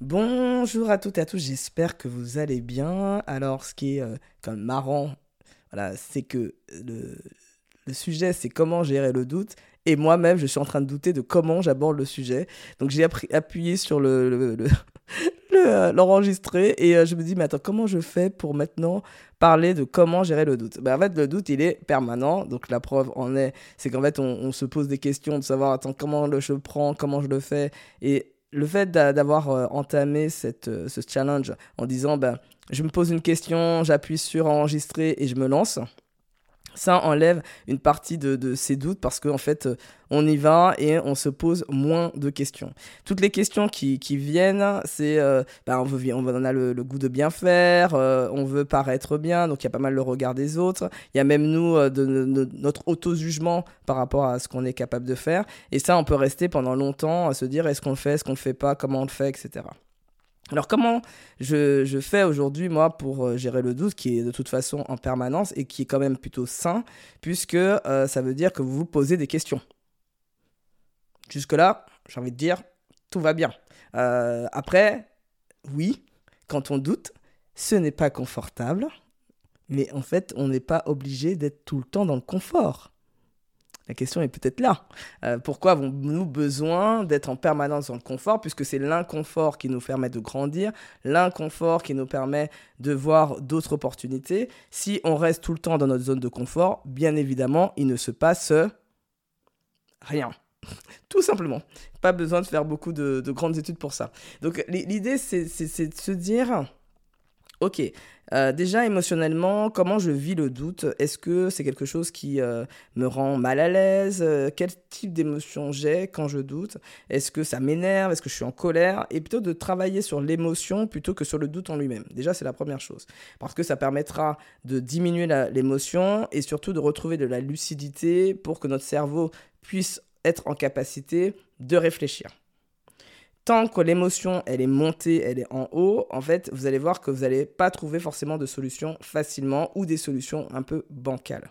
Bonjour à toutes et à tous, j'espère que vous allez bien. Alors, ce qui est euh, quand même marrant, voilà, c'est que le, sujet, c'est comment gérer le doute. Et moi-même, je suis en train de douter de comment j'aborde le sujet. Donc, j'ai appuyé sur le, euh, l'enregistrer et euh, je me dis mais attends comment je fais pour maintenant parler de comment gérer le doute? Ben, en fait le doute il est permanent donc la preuve en est c'est qu'en fait on, on, se pose des questions de savoir attends comment le, je prends comment je le fais et le fait d'avoir euh, entamé euh, ce challenge en disant ben, je me pose une question, j'appuie sur enregistrer et je me lance, ça enlève une partie de, de ces doutes parce qu'en en fait, euh, on y va et on se pose moins de questions. Toutes les questions qui, qui viennent, c'est euh, bah on, veut, on, on a le, le, goût de bien faire, euh, on veut paraître bien, donc il y a pas mal le regard des autres. Il y a même nous, euh, de, de, notre auto-jugement par rapport à ce qu'on est capable de faire. Et ça, on peut rester pendant longtemps à se dire est-ce qu'on le fait, est-ce qu'on le fait pas, comment on le fait, etc. Alors comment je, fais aujourd'hui moi pour euh, gérer le doute qui est de toute façon en permanence et qui est quand même plutôt sain puisque euh, ça veut dire que vous vous posez des questions. Jusque-là, j'ai envie de dire, tout va bien. Euh, après, oui, quand on doute, ce n'est pas confortable, mais en fait, on n'est pas obligé d'être tout le temps dans le confort. La question est peut-être là. Euh, pourquoi avons-nous besoin d'être en permanence dans le confort Puisque c'est l'inconfort qui nous permet de grandir, l'inconfort qui nous permet de voir d'autres opportunités? Si on reste tout le temps dans notre zone de confort, bien évidemment, il ne se passe rien. Tout simplement. Pas besoin de faire beaucoup de, de grandes études pour ça. Donc l'idée, c'est de se dire, ok, euh, déjà émotionnellement, comment je vis le doute? Est-ce que c'est quelque chose qui euh, me rend mal à l'aise? Euh, Quel type d'émotion j'ai quand je doute? Est-ce que ça m'énerve? Est-ce que je suis en colère? Et plutôt de travailler sur l'émotion plutôt que sur le doute en lui-même. Déjà, c'est la première chose. Parce que ça permettra de diminuer l'émotion et surtout de retrouver de la lucidité pour que notre cerveau puisse être en capacité de réfléchir tant que l'émotion elle est montée, elle est en haut, en fait, vous allez voir que vous n'allez pas trouver forcément de solutions facilement ou des solutions un peu bancales.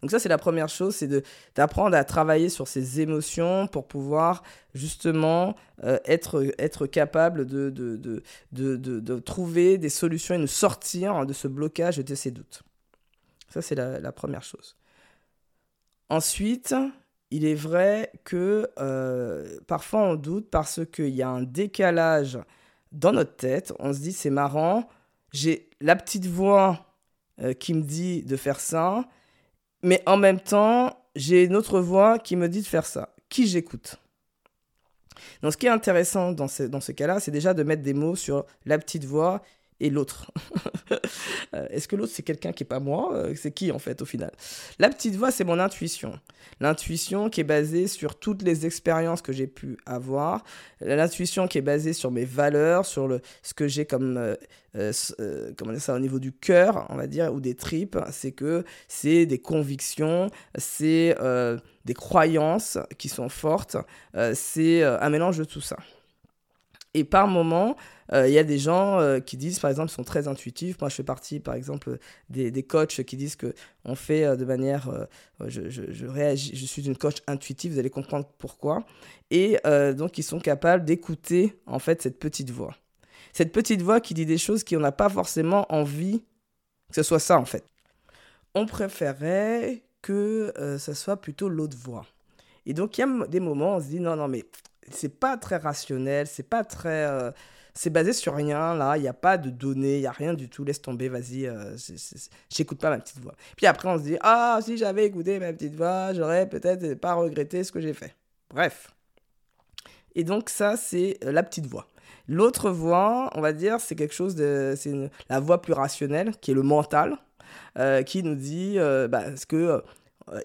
Donc ça, c'est la première chose, c'est d'apprendre à travailler sur ces émotions pour pouvoir justement euh, être, être capable de, de, de, de, trouver des solutions et de sortir de ce blocage et de ces doutes. Ça, c'est la première chose. Ensuite, il est vrai que euh, parfois on doute parce qu'il y a un décalage dans notre tête. On se dit c'est marrant, j'ai la petite voix euh, qui me dit de faire ça, mais en même temps j'ai une autre voix qui me dit de faire ça. Qui j'écoute? Donc ce qui est intéressant dans ce, dans ce cas-là, c'est déjà de mettre des mots sur la petite voix et l'autre. Euh, est-ce que l'autre c'est quelqu'un qui est pas moi euh, C'est qui en fait au final? La petite voix c'est mon intuition. L'intuition qui est basée sur toutes les expériences que j'ai pu avoir. L'intuition qui est basée sur mes valeurs, sur le, ce que j'ai comme, euh, comment dire ça, au niveau du cœur, on va dire, ou des tripes. C'est que c'est des convictions, c'est des croyances qui sont fortes. c'est un mélange de tout ça. Et par moment, il euh, y a des gens euh, qui disent, par exemple, sont très intuitifs. Moi, je fais partie, par exemple, des, des coachs qui disent que on fait euh, de manière, je, je, je, réagis, je suis une coach intuitive. Vous allez comprendre pourquoi. Et donc, ils sont capables d'écouter en fait cette petite voix, cette petite voix qui dit des choses qu'on n'a pas forcément envie que ce soit ça en fait. On préférait que ce soit plutôt l'autre voix. Et donc, il y a des moments, où on se dit non, non, mais c'est pas très rationnel, c'est pas très. C'est basé sur rien, là, il n'y a pas de données, il n'y a rien du tout, laisse tomber, vas-y, euh, j'écoute pas ma petite voix. Puis après, on se dit, ah, si j'avais écouté ma petite voix, j'aurais peut-être pas regretté ce que j'ai fait. Bref. Et donc, ça, c'est euh, la petite voix. L'autre voix, on va dire, c'est quelque chose de. C'est la voix plus rationnelle, qui est le mental, euh, qui nous dit euh, bah, ce que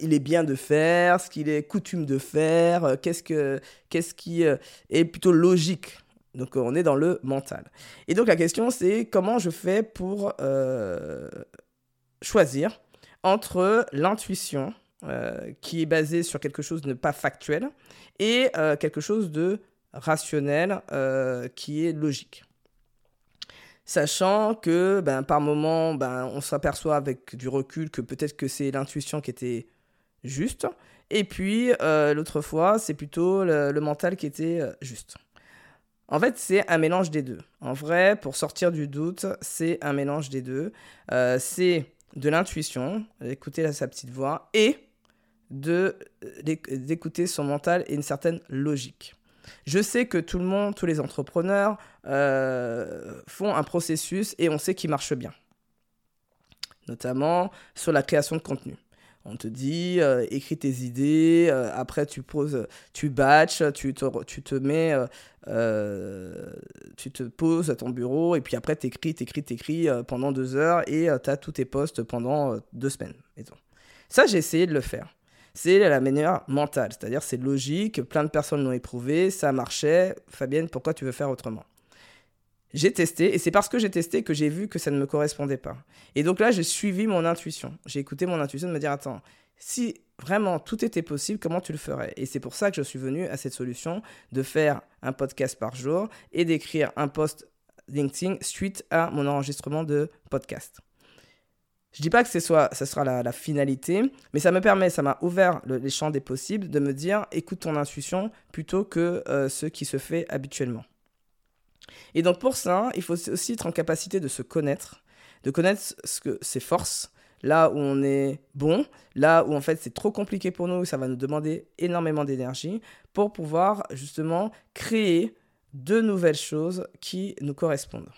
il est bien de faire, ce qu'il est coutume de faire, qu'est-ce, que, qu'est-ce qui est plutôt logique. Donc on est dans le mental. Et donc la question c'est comment je fais pour euh, choisir entre l'intuition euh, qui est basée sur quelque chose de pas factuel et euh, quelque chose de rationnel qui est logique sachant que ben, par moment, ben, on s'aperçoit avec du recul que peut-être que c'est l'intuition qui était juste, et puis euh, l'autre fois, c'est plutôt le, mental qui était euh, juste. En fait, c'est un mélange des deux. En vrai, pour sortir du doute, c'est un mélange des deux. Euh, c'est de l'intuition, d'écouter sa petite voix, et de d'écouter son mental et une certaine logique. Je sais que tout le monde, tous les entrepreneurs euh, font un processus et on sait qu'il marche bien, notamment sur la création de contenu. On te dit, euh, écris tes idées, euh, après tu poses, tu batches, tu te, tu te mets, tu te poses à ton bureau, et puis après tu écris, t'écris, t'écris pendant deux heures, et tu as tous tes posts pendant deux semaines. Ça, j'ai essayé de le faire c'est la manière mentale. C'est-à-dire, c'est logique, plein de personnes l'ont éprouvé, ça marchait. Fabienne, pourquoi tu veux faire autrement? J'ai testé, et c'est parce que j'ai testé que j'ai vu que ça ne me correspondait pas. Et donc là, j'ai suivi mon intuition. J'ai écouté mon intuition de me dire, attends, si vraiment tout était possible, comment tu le ferais? Et c'est pour ça que je suis venu à cette solution de faire un podcast par jour et d'écrire un post LinkedIn suite à mon enregistrement de podcast. Je dis pas que ce soit, sera la, finalité, mais ça me permet, ça m'a ouvert les champs des possibles de me dire écoute ton intuition plutôt que euh, ce qui se fait habituellement. Et donc pour ça, il faut aussi être en capacité de se connaître, de connaître ce que, ses forces, là où on est bon, là où en fait c'est trop compliqué pour nous, ça va nous demander énormément d'énergie pour pouvoir justement créer de nouvelles choses qui nous correspondent.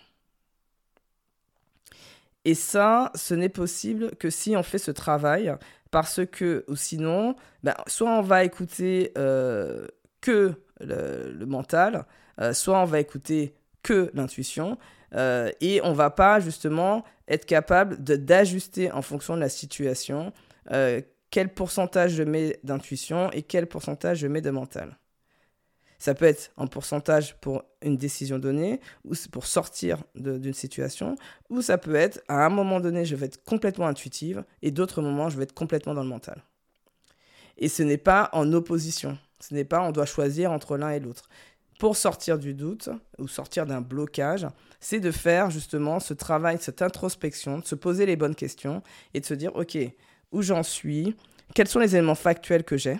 Et ça, ce n'est possible que si on fait ce travail, parce que, ou sinon, ben, soit on va écouter euh, que le, mental, euh, soit on va écouter que l'intuition, euh, et on va pas justement être capable d'ajuster en fonction de la situation quel pourcentage je mets d'intuition et quel pourcentage je mets de mental. Ça peut être en pourcentage pour une décision donnée, ou pour sortir d'une situation, ou ça peut être à un moment donné, je vais être complètement intuitive, et d'autres moments, je vais être complètement dans le mental. Et ce n'est pas en opposition. Ce n'est pas on doit choisir entre l'un et l'autre. Pour sortir du doute ou sortir d'un blocage, c'est de faire justement ce travail, cette introspection, de se poser les bonnes questions et de se dire, OK, où j'en suis, quels sont les éléments factuels que j'ai,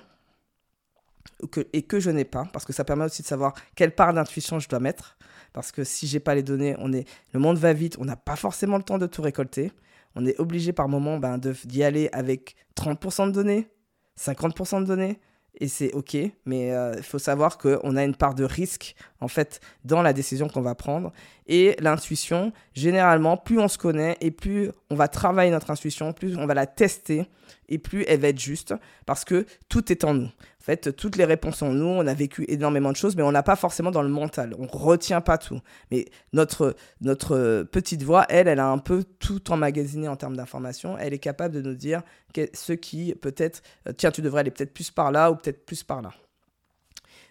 et que je n'ai pas, parce que ça permet aussi de savoir quelle part d'intuition je dois mettre. Parce que si j'ai pas les données, on est, le monde va vite, on n'a pas forcément le temps de tout récolter. On est obligé par moment ben, d'y aller avec 30% de données, 50% de données, et c'est OK, mais euh, il faut savoir qu'on a une part de risque, en fait, dans la décision qu'on va prendre. Et l'intuition, généralement, plus on se connaît et plus on va travailler notre intuition, plus on va la tester et plus elle va être juste, parce que tout est en nous. En fait, toutes les réponses sont nous, on a vécu énormément de choses, mais on n'a pas forcément dans le mental, on retient pas tout. Mais notre, notre petite voix, elle, elle a un peu tout emmagasiné en termes d'informations, elle est capable de nous dire ce qui peut-être, euh, tiens, tu devrais aller peut-être plus par là ou peut-être plus par là.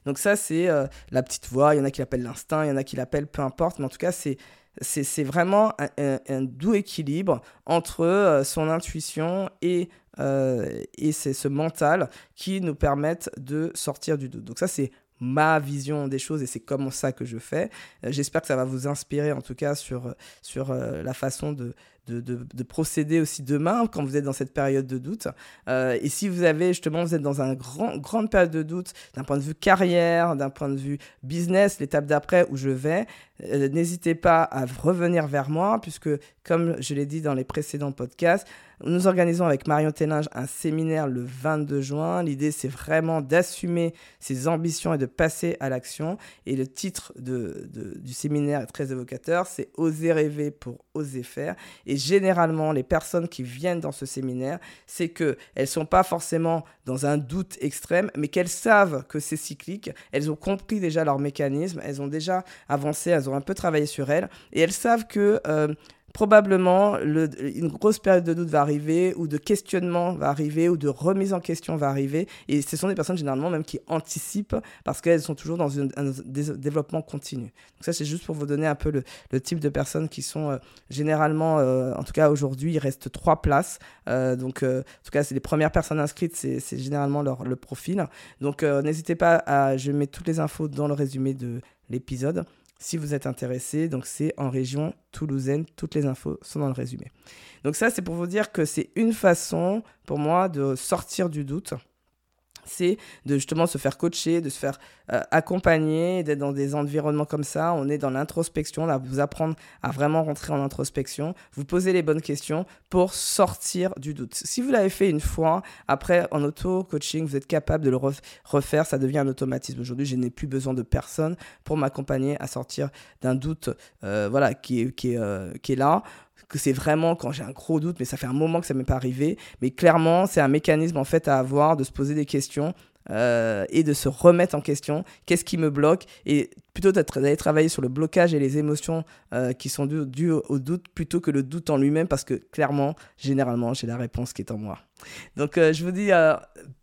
Donc ça, c'est euh, la petite voix, il y en a qui l'appellent l'instinct, il y en a qui l'appellent peu importe, mais en tout cas, c'est c'est vraiment un, doux équilibre entre euh, son intuition et euh, et c'est ce mental qui nous permettent de sortir du doute. Donc ça, c'est ma vision des choses et c'est comme ça que je fais. Euh, j'espère que ça va vous inspirer en tout cas sur, sur la façon de, de, de, procéder aussi demain quand vous êtes dans cette période de doute. et si vous avez justement, vous êtes dans une grand, grande période de doute d'un point de vue carrière, d'un point de vue business, l'étape d'après où je vais, n'hésitez pas à revenir vers moi puisque comme je l'ai dit dans les précédents podcasts, nous organisons avec Marion Téninge un séminaire le 22 juin. L'idée, c'est vraiment d'assumer ses ambitions et de passer à l'action. Et le titre de, du séminaire est très évocateur, c'est Oser rêver pour oser faire. Et généralement, les personnes qui viennent dans ce séminaire, c'est qu'elles ne sont pas forcément dans un doute extrême, mais qu'elles savent que c'est cyclique. Elles ont compris déjà leur mécanisme, elles ont déjà avancé, elles ont un peu travaillé sur elles. Et elles savent que... Euh, probablement une grosse période de doute va arriver, ou de questionnement va arriver, ou de remise en question va arriver. Et ce sont des personnes généralement même qui anticipent parce qu'elles sont toujours dans un développement continu. Donc ça, c'est juste pour vous donner un peu le, type de personnes qui sont euh, généralement, euh, en tout cas aujourd'hui, il reste trois places. Euh, donc en tout cas, c'est les premières personnes inscrites, c'est généralement leur, le profil. Donc n'hésitez pas à, je mets toutes les infos dans le résumé de l'épisode si vous êtes intéressé. Donc c'est en région toulousaine, toutes les infos sont dans le résumé. Donc ça c'est pour vous dire que c'est une façon pour moi de sortir du doute. C'est de justement se faire coacher, de se faire euh, accompagner, d'être dans des environnements comme ça. On est dans l'introspection, là, vous apprendre à vraiment rentrer en introspection, vous poser les bonnes questions pour sortir du doute. Si vous l'avez fait une fois, après en auto-coaching, vous êtes capable de le refaire, ça devient un automatisme. Aujourd'hui, je n'ai plus besoin de personne pour m'accompagner à sortir d'un doute euh, voilà, qui est, qui est, euh, qui est là que c'est vraiment quand j'ai un gros doute, mais ça fait un moment que ça m'est pas arrivé. Mais clairement, c'est un mécanisme en fait à avoir de se poser des questions euh, et de se remettre en question. Qu'est-ce qui me bloque? Et plutôt d'aller travailler sur le blocage et les émotions euh, qui sont dues, au doute plutôt que le doute en lui-même parce que clairement, généralement, j'ai la réponse qui est en moi. Donc euh, je vous dis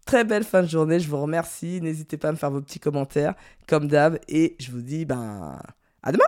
très belle fin de journée. Je vous remercie. N'hésitez pas à me faire vos petits commentaires comme d'hab et je vous dis ben à demain.